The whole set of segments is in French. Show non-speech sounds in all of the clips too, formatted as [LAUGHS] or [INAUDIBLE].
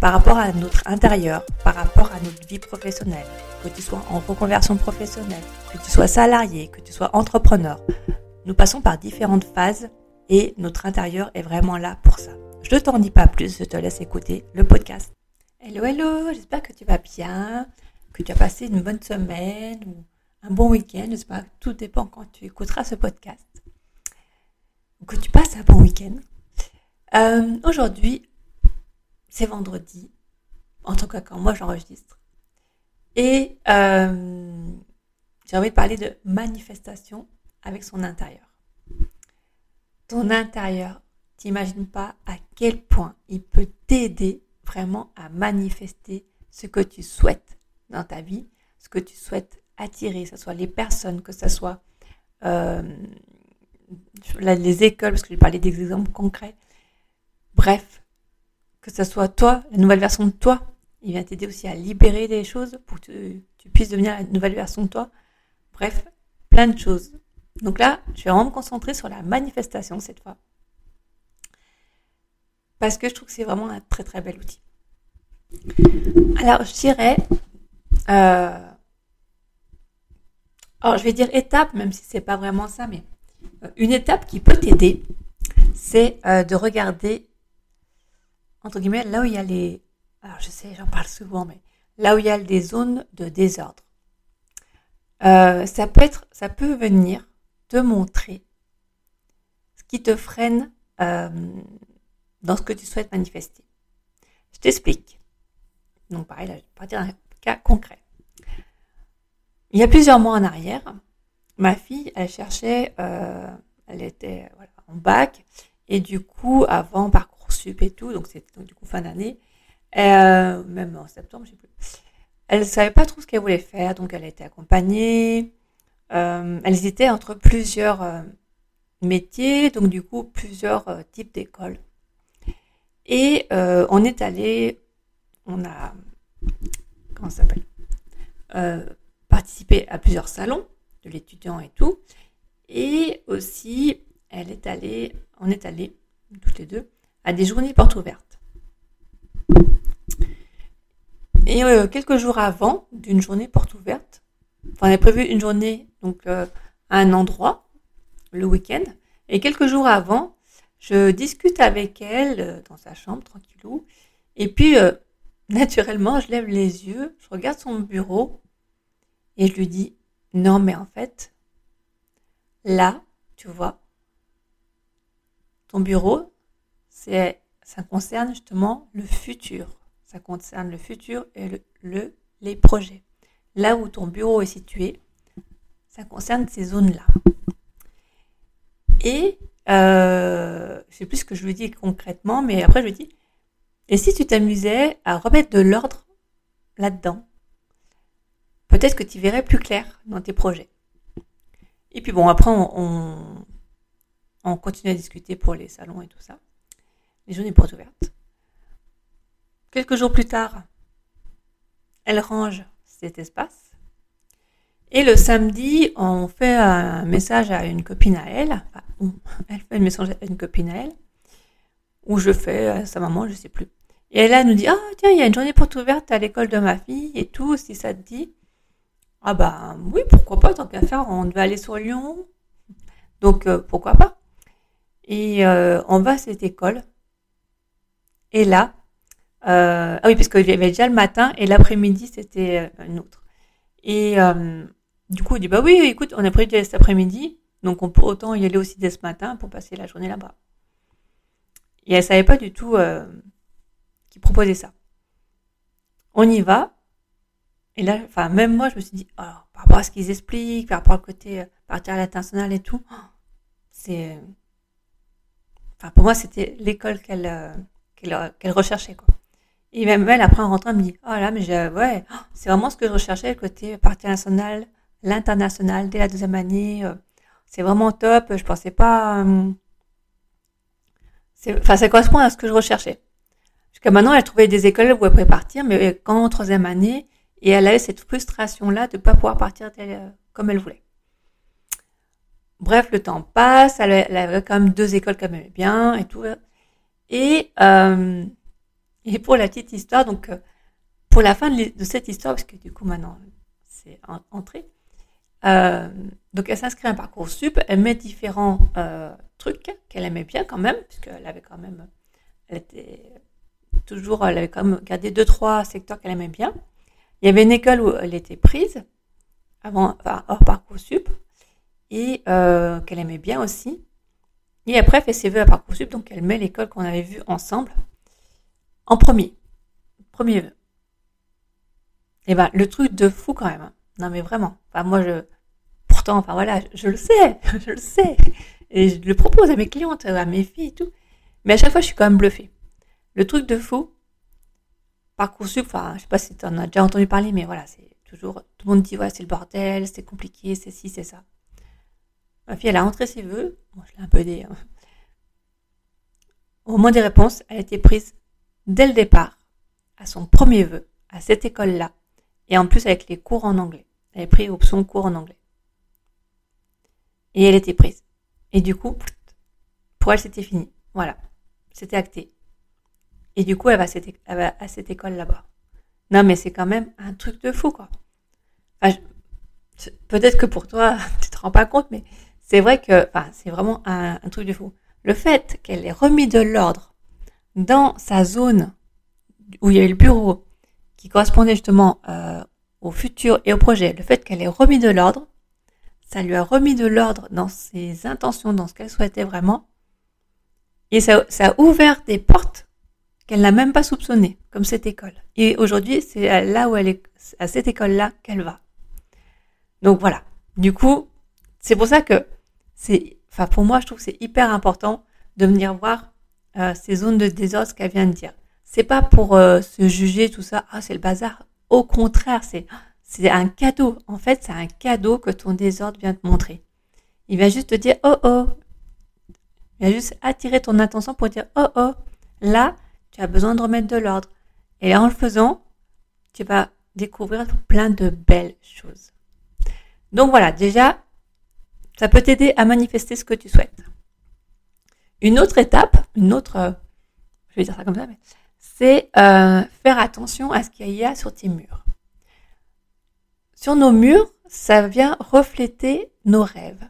par rapport à notre intérieur, par rapport à notre vie professionnelle, que tu sois en reconversion professionnelle, que tu sois salarié, que tu sois entrepreneur. Nous passons par différentes phases et notre intérieur est vraiment là pour ça. Je ne t'en dis pas plus, je te laisse écouter le podcast. Hello, hello, j'espère que tu vas bien, que tu as passé une bonne semaine ou un bon week-end. J'espère que tout dépend quand tu écouteras ce podcast. Que tu passes un bon week-end. Euh, aujourd'hui, c'est vendredi, en tout cas quand moi j'enregistre. Et euh, j'ai envie de parler de manifestation avec son intérieur. Ton intérieur, t'imagines pas à quel point il peut t'aider vraiment à manifester ce que tu souhaites dans ta vie, ce que tu souhaites attirer, que ce soit les personnes, que ce soit euh, les écoles, parce que je parlais des exemples concrets. Bref, que ce soit toi, la nouvelle version de toi. Il vient t'aider aussi à libérer des choses pour que tu, puisses devenir la nouvelle version de toi. Bref, plein de choses. Donc là, je vais vraiment me concentrer sur la manifestation cette fois. Parce que je trouve que c'est vraiment un très très bel outil. Alors, je dirais... Euh, alors, je vais dire étape, même si c'est pas vraiment ça, mais euh, une étape qui peut t'aider, c'est euh, de regarder entre guillemets, là où il y a les... Alors je sais, j'en parle souvent, mais là où il y a des zones de désordre. Euh, ça peut être, ça peut venir te montrer ce qui te freine euh, dans ce que tu souhaites manifester. Je t'explique. Donc pareil, là, je vais partir d'un cas concret. Il y a plusieurs mois en arrière, ma fille, elle cherchait, euh, elle était en bac, et du coup, avant, par sup et tout, donc c'était du coup fin d'année, euh, même en septembre, je sais plus. Elle savait pas trop ce qu'elle voulait faire, donc elle a été accompagnée. Euh, elle hésitait entre plusieurs euh, métiers, donc du coup plusieurs types d'écoles. Et on est allé, on a, comment ça s'appelle, participé à plusieurs salons de l'étudiant et tout. Et aussi, elle est allée, on est allé toutes les deux à des journées portes ouvertes. Et euh, quelques jours avant d'une journée porte ouverte, on a prévu une journée donc euh, à un endroit le week-end, et quelques jours avant, je discute avec elle euh, dans sa chambre tranquillou, et puis [LAUGHS] naturellement, je lève les yeux, je regarde son bureau et je lui dis non mais en fait, là, tu vois, ton bureau, c'est, ça concerne justement le futur. Ça concerne le futur et le, les projets. Là où ton bureau est situé, ça concerne ces zones-là. Et euh, je sais plus ce que je lui dis concrètement, mais après je lui dis, et si tu t'amusais à remettre de l'ordre là-dedans, peut-être que tu verrais plus clair dans tes projets. Et puis bon, après on, on continue à discuter pour les salons et tout ça les journées portes ouvertes. Quelques jours plus tard, elle range cet espace. Et le samedi, on fait un message à une copine à elle. [LAUGHS] elle fait un message à une copine à elle. Ou je fais à sa maman, je sais plus. Et elle, nous dit, ah tiens, il y a une journée porte ouverte à l'école de ma fille et tout, si ça te dit. Ah bah oui, pourquoi pas, tant qu'à faire, on devait aller sur Lyon. Donc euh, pourquoi pas. Et euh, on va à cette école et là, euh, ah oui, parce qu'il y avait déjà le matin et l'après-midi, c'était euh, une autre. Et euh, du coup, il dit, bah oui, écoute, on a prévu cet après-midi, donc on peut autant y aller aussi dès ce matin pour passer la journée là-bas. Et elle savait pas du tout euh, qu'il proposait ça. On y va. Et là, enfin, même moi, je me suis dit, oh, par rapport à ce qu'ils expliquent, par rapport au côté euh, partir à l'international et tout, c'est, enfin, pour moi, c'était l'école qu'elle, euh, qu'elle, recherchait, quoi. Et même elle, après, en rentrant, elle me dit, oh là, mais je, ouais, c'est vraiment ce que je recherchais, le côté partie nationale, l'international, dès la deuxième année. Euh, c'est vraiment top. Je pensais pas, euh, enfin, ça correspond à ce que je recherchais. Jusqu'à maintenant, elle trouvait des écoles où elle pouvait partir, mais quand en troisième année, et elle avait cette frustration-là de ne pas pouvoir partir euh, comme elle voulait. Bref, le temps passe, elle, avait quand même deux écoles qu'elle aimait bien et tout. Et et pour la petite histoire, donc euh, pour la fin de, cette histoire, parce que du coup maintenant c'est entré, euh, donc elle s'inscrit à un parcours sup, elle met différents euh, trucs qu'elle aimait bien quand même, puisqu'elle avait quand même, toujours, elle avait quand même gardé deux trois secteurs qu'elle aimait bien. Il y avait une école où elle était prise avant, enfin, hors parcours sup, et qu'elle aimait bien aussi. Et après, elle fait ses vœux à Parcoursup, donc elle met l'école qu'on avait vue ensemble, en premier. Premier vœu. Et eh ben, le truc de fou quand même. Hein. Non, mais vraiment. Enfin, moi, je, pourtant, enfin voilà, je, le sais, [LAUGHS] je le sais. Et je le propose à mes clientes, à mes filles et tout. Mais à chaque fois, je suis quand même bluffée. Le truc de fou, Parcoursup, enfin, je sais pas si tu en as déjà entendu parler, mais voilà, c'est toujours, tout le monde dit, ouais, c'est le bordel, c'est compliqué, c'est ci, c'est ça. Ma fille, elle a rentré ses vœux. Moi, je l'ai un peu aidée. Hein. Au moment des réponses, elle a été prise dès le départ à son premier vœu à cette école-là, et en plus avec les cours en anglais. Elle a pris option cours en anglais. Et elle était prise. Et du coup, pour elle, c'était fini. Voilà. C'était acté. Et du coup, elle va à cette, école là-bas. Non, mais c'est quand même un truc de fou, quoi. Peut-être que pour toi, [LAUGHS] tu te rends pas compte, mais c'est vrai que, c'est vraiment un truc de fou. Le fait qu'elle ait remis de l'ordre dans sa zone où il y avait le bureau qui correspondait justement euh, au futur et au projet, le fait qu'elle ait remis de l'ordre, ça lui a remis de l'ordre dans ses intentions, dans ce qu'elle souhaitait vraiment, et ça, ça a ouvert des portes qu'elle n'a même pas soupçonnées, comme cette école. Et aujourd'hui, c'est là où elle est, à cette école-là qu'elle va. Donc voilà. Du coup, c'est pour ça que enfin pour moi, je trouve que c'est hyper important de venir voir euh, ces zones de désordre qu'elle vient de dire. C'est pas pour euh, se juger tout ça, ah c'est le bazar. Au contraire, c'est c'est un cadeau. En fait, c'est un cadeau que ton désordre vient te montrer. Il va juste te dire oh oh. Il va juste attirer ton attention pour dire oh oh. Là, tu as besoin de remettre de l'ordre. Et en le faisant, tu vas découvrir plein de belles choses. Donc voilà, déjà, ça peut t'aider à manifester ce que tu souhaites. Une autre étape, une autre, euh, je vais dire ça comme ça, mais c'est euh, faire attention à ce qu'il y a sur tes murs. Sur nos murs, ça vient refléter nos rêves.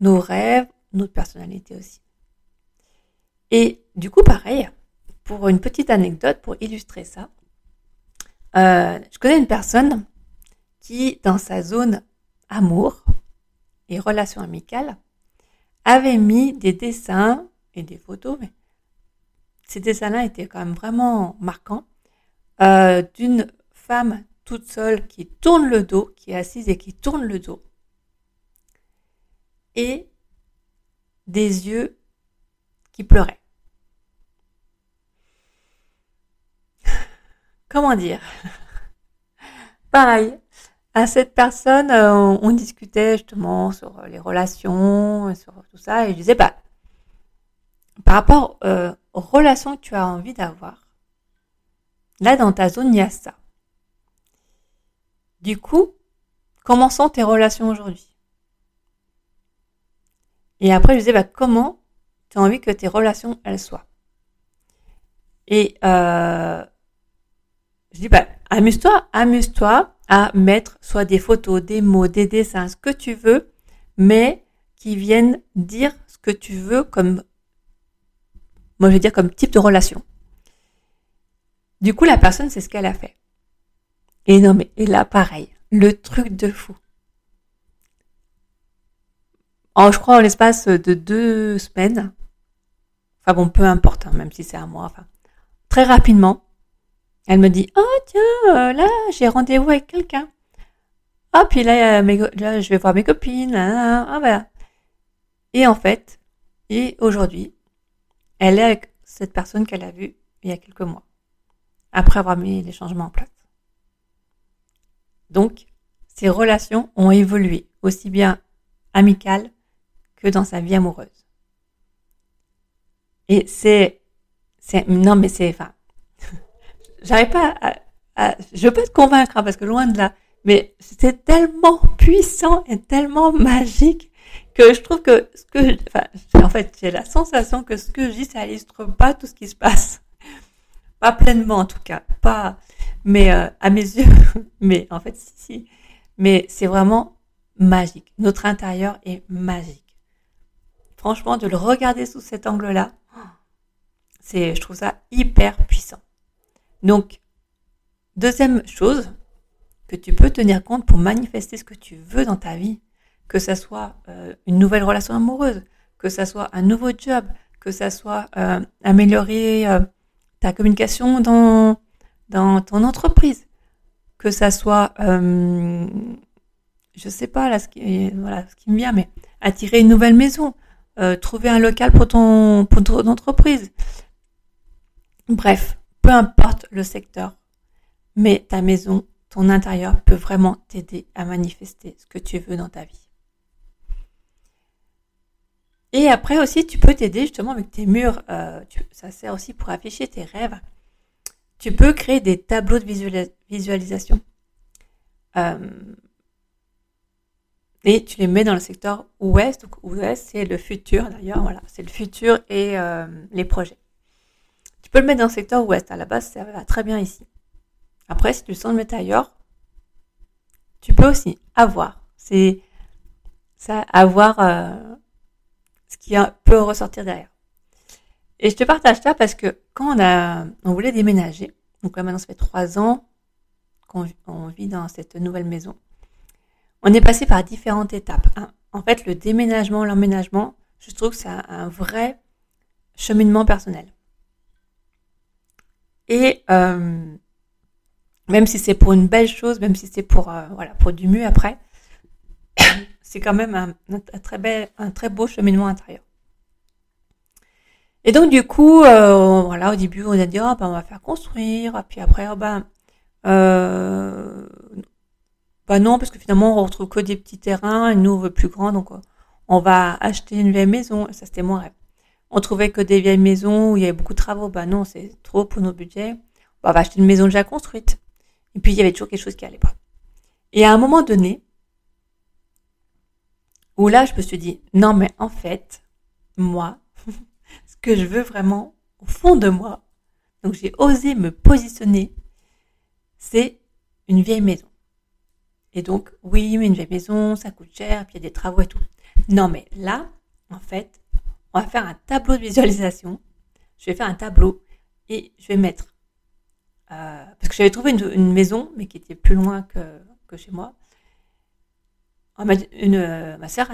Nos rêves, notre personnalité aussi. Et du coup, pareil, pour une petite anecdote, pour illustrer ça, euh, je connais une personne qui, dans sa zone amour et relation amicale, avait mis des dessins et des photos, mais ces dessins-là étaient quand même vraiment marquants, euh, d'une femme toute seule qui tourne le dos, qui est assise et qui tourne le dos, et des yeux qui pleuraient. [LAUGHS] Comment dire? Pareil, à cette personne, euh, on, discutait justement sur euh, les relations, sur tout ça, et je disais, bah, par rapport euh, aux relations que tu as envie d'avoir, là dans ta zone, il y a ça. Du coup, comment sont tes relations aujourd'hui? Et après, je disais, bah, comment tu as envie que tes relations, elles soient? Et je dis, bah, amuse-toi, amuse-toi à mettre soit des photos, des mots, des dessins, ce que tu veux, mais qui viennent dire ce que tu veux comme, moi je vais dire comme type de relation. Du coup, la personne, c'est ce qu'elle a fait. Et non, mais, et là, pareil, le truc de fou. En, je crois, en l'espace de deux semaines, enfin bon, peu importe, hein, même si c'est un moi, enfin, très rapidement, elle me dit, oh tiens, euh, là, j'ai rendez-vous avec quelqu'un. Ah, puis là, là, je vais voir mes copines, ah, voilà. Et en fait, et aujourd'hui, elle est avec cette personne qu'elle a vue il y a quelques mois, après avoir mis les changements en place. Donc, ses relations ont évolué, aussi bien amicales que dans sa vie amoureuse. Et c'est, c'est, non mais c'est, j'arrive pas à, je veux pas te convaincre hein, parce que loin de là, mais c'est tellement puissant et tellement magique que je trouve que ce que, enfin, en fait, j'ai la sensation que ce que je dis, ça illustre pas tout ce qui se passe. [LAUGHS] Pas pleinement, en tout cas. Pas, mais euh, à mes [LAUGHS] yeux, mais en fait, si, si. Mais c'est vraiment magique. Notre intérieur est magique. Franchement, de le regarder sous cet angle-là, c'est, je trouve ça hyper puissant. Donc, deuxième chose que tu peux tenir compte pour manifester ce que tu veux dans ta vie, que ça soit euh, une nouvelle relation amoureuse, que ça soit un nouveau job, que ça soit euh, améliorer euh, ta communication dans, ton entreprise, que ça soit, je sais pas là ce qui, ce qui me vient, mais attirer une nouvelle maison, trouver un local pour ton, pour ton entreprise. Bref, peu importe le secteur, mais ta maison, ton intérieur peut vraiment t'aider à manifester ce que tu veux dans ta vie. Et après aussi, tu peux t'aider justement avec tes murs. Euh, ça sert aussi pour afficher tes rêves. Tu peux créer des tableaux de visualisation. Euh, et tu les mets dans le secteur ouest. Donc ouest, c'est le futur d'ailleurs. Voilà, c'est le futur et euh, les projets. Tu peux le mettre dans le secteur ouest. À la base, ça va très bien ici. Après, si tu sens le mettre ailleurs, tu peux aussi avoir. C'est ça, avoir ce qui peut ressortir derrière. Et je te partage ça parce que quand on a, on voulait déménager, donc là maintenant ça fait trois ans qu'on vit dans cette nouvelle maison, on est passé par différentes étapes. En fait, le déménagement, l'emménagement, je trouve que c'est un, vrai cheminement personnel. Et euh, même si c'est pour une belle chose, même si c'est pour euh, voilà pour du mieux après, [COUGHS] c'est quand même un, très bel, un très beau cheminement intérieur. Et donc du coup, euh, voilà, au début on a dit oh, ben, on va faire construire, puis après oh, ben euh, bah non parce que finalement on retrouve que des petits terrains, et nous on veut plus grand donc on va acheter une vieille maison. Ça c'était mon rêve. On trouvait que des vieilles maisons où il y avait beaucoup de travaux, bah non c'est trop pour nos budgets. On va acheter une maison déjà construite. Et puis il y avait toujours quelque chose qui allait pas. Et à un moment donné, où là, je me suis dit, non, mais en fait, moi, [LAUGHS] ce que je veux vraiment, au fond de moi, donc j'ai osé me positionner, c'est une vieille maison. Et donc, oui, mais une vieille maison, ça coûte cher, puis il y a des travaux et tout. Non, mais là, en fait, on va faire un tableau de visualisation. Je vais faire un tableau et je vais mettre, euh, parce que j'avais trouvé une, maison, mais qui était plus loin que, que chez moi. Ah, une, euh, ma sœur,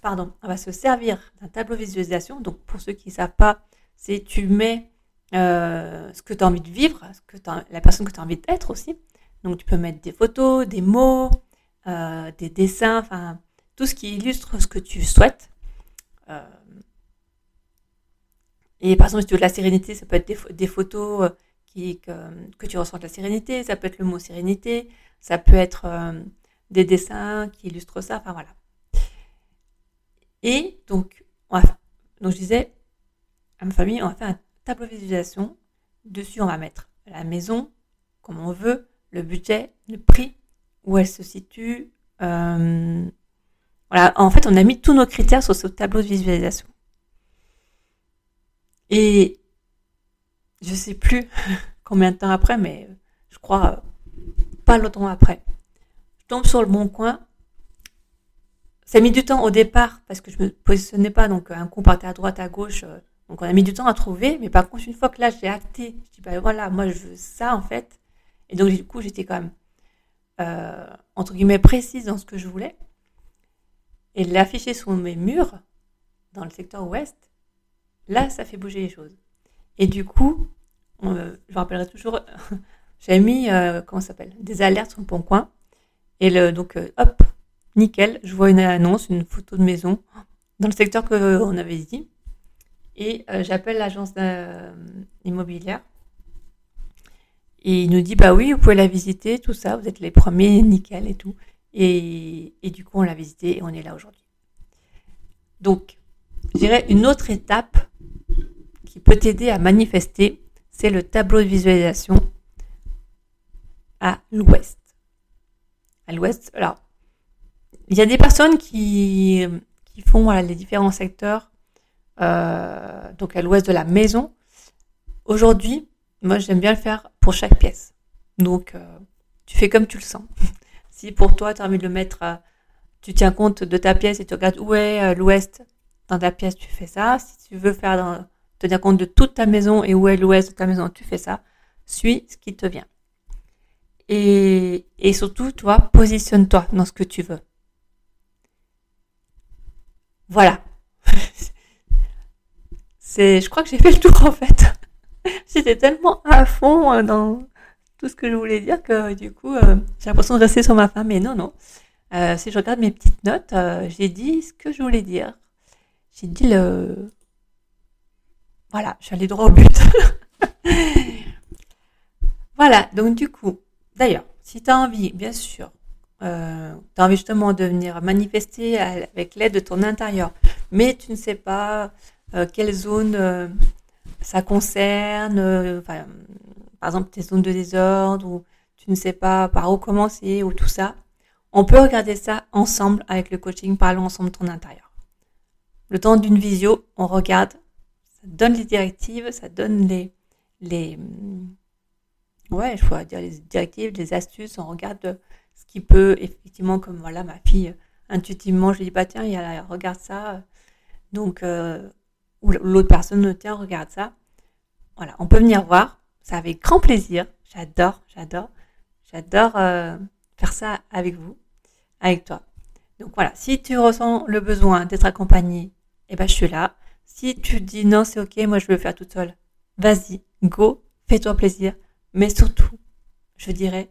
pardon, on va se servir d'un tableau de visualisation. Donc, pour ceux qui ne savent pas, c'est tu mets euh, ce que tu as envie de vivre, ce que la personne que tu as envie d'être aussi. Donc, tu peux mettre des photos, des mots, des dessins, enfin, tout ce qui illustre ce que tu souhaites. Et par exemple, si tu veux de la sérénité, ça peut être des, photos qui, que, tu ressens la sérénité, ça peut être le mot sérénité, ça peut être des dessins qui illustrent ça, enfin voilà. Et donc, on donc je disais à ma famille, on va faire un tableau de visualisation. Dessus, on va mettre la maison, comme on veut, le budget, le prix, où elle se situe. Euh, voilà, en fait, on a mis tous nos critères sur ce tableau de visualisation. Et je sais plus [LAUGHS] combien de temps après, mais je crois pas longtemps après tombe sur le bon coin. Ça a mis du temps au départ parce que je me positionnais pas, donc un coup partait à droite, à gauche. Euh, donc on a mis du temps à trouver, mais par contre une fois que là j'ai acté, je dis bah voilà, moi je veux ça en fait. Et donc du coup j'étais quand même euh, entre guillemets précise dans ce que je voulais. Et l'afficher sur mes murs dans le secteur ouest, là, ça fait bouger les choses. Et du coup, je me rappellerai toujours, [LAUGHS] j'avais mis, euh, comment ça s'appelle, des alertes sur le bon coin. Et donc, euh, hop, nickel, je vois une annonce, une photo de maison dans le secteur qu'on avait dit. Et euh, j'appelle l'agence immobilière. Et il nous dit, bah oui, vous pouvez la visiter, tout ça, vous êtes les premiers, nickel et tout. Et, du coup, on l'a visité et on est là aujourd'hui. Donc, je dirais une autre étape qui peut t'aider à manifester, c'est le tableau de visualisation à l'ouest. À l'ouest, alors, il y a des personnes qui, qui font les différents secteurs, euh, donc à l'ouest de la maison. Aujourd'hui, moi j'aime bien le faire pour chaque pièce. Donc, euh, tu fais comme tu le sens. Si pour toi, tu as envie de le mettre, euh, tu tiens compte de ta pièce et tu regardes où est l'ouest dans ta pièce, tu fais ça. Si tu veux faire dans, tenir compte de toute ta maison et où est l'ouest de ta maison, tu fais ça. Suis ce qui te vient. Et, et surtout, toi, positionne-toi dans ce que tu veux. Voilà. [LAUGHS] C'est, je crois que j'ai fait le tour en fait. [LAUGHS] J'étais tellement à fond euh, dans tout ce que je voulais dire que du coup, euh, j'ai l'impression de rester sur ma femme. Mais non, non. Euh, si je regarde mes petites notes, j'ai dit ce que je voulais dire. J'ai dit le, voilà, je suis allée droit au but. [LAUGHS] voilà, donc du coup, d'ailleurs, si tu as envie, bien sûr, euh, tu as envie justement de venir manifester avec l'aide de ton intérieur, mais tu ne sais pas euh, quelle zone euh, ça concerne, euh, par exemple tes zones de désordre, ou tu ne sais pas par où commencer, ou tout ça, on peut regarder ça ensemble avec le coaching, parlons ensemble de ton intérieur. Le temps d'une visio, on regarde donne les directives, ça donne les, les, ouais, je pourrais dire les directives, les astuces, on regarde ce qui peut, effectivement, comme voilà, ma fille, intuitivement, je lui dis, bah tiens, il regarde ça. Donc, euh, ou l'autre personne, tiens, regarde ça. Voilà, on peut venir voir, ça avec grand plaisir. J'adore, j'adore, j'adore euh, faire ça avec vous, avec toi. Donc voilà, si tu ressens le besoin d'être accompagné, eh ben je suis là. Si tu dis non, c'est ok, moi je veux faire toute seule, vas-y, go, fais-toi plaisir. Mais surtout, je dirais,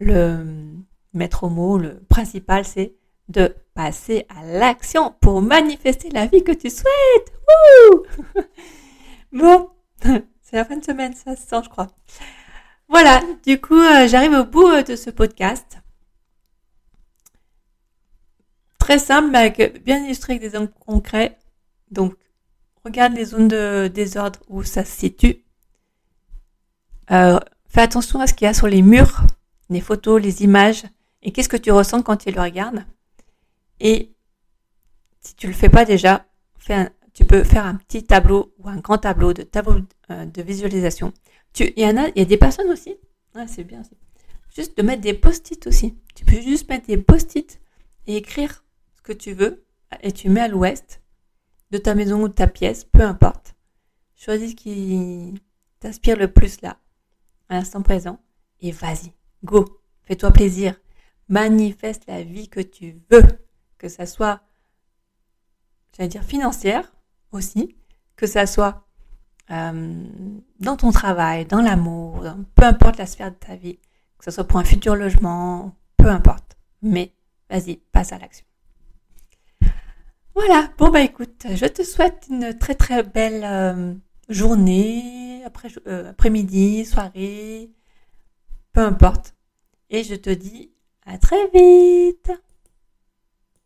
le maître mot, le principal, c'est de passer à l'action pour manifester la vie que tu souhaites. [LAUGHS] bon, [LAUGHS] la fin de semaine, ça se sent, je crois. Voilà, du coup, euh, j'arrive au bout euh, de ce podcast. Très simple, mais bien illustré avec des exemples concrets. Donc, regarde les zones de désordre où ça se situe. Euh, fais attention à ce qu'il y a sur les murs, les photos, les images, et qu'est-ce que tu ressens quand tu le regardes. Et si tu le fais pas déjà, tu peux faire un petit tableau ou un grand tableau de tableau euh, de visualisation. Il y en a, il y a des personnes aussi. Ouais, c'est bien. Juste de mettre des post-it aussi. Tu peux juste mettre des post-it et écrire ce que tu veux et tu mets à l'ouest de ta maison ou de ta pièce, peu importe. Choisis ce qui t'inspire le plus là, à l'instant présent, et vas-y, go, fais-toi plaisir, manifeste la vie que tu veux, que ça soit, j'allais dire financière aussi, que ça soit euh, dans ton travail, dans l'amour, peu importe la sphère de ta vie, que ce soit pour un futur logement, peu importe. Mais vas-y, passe à l'action. Voilà, bon bah écoute, je te souhaite une très très belle euh, journée, après, euh, après-midi, soirée, peu importe. Et je te dis à très vite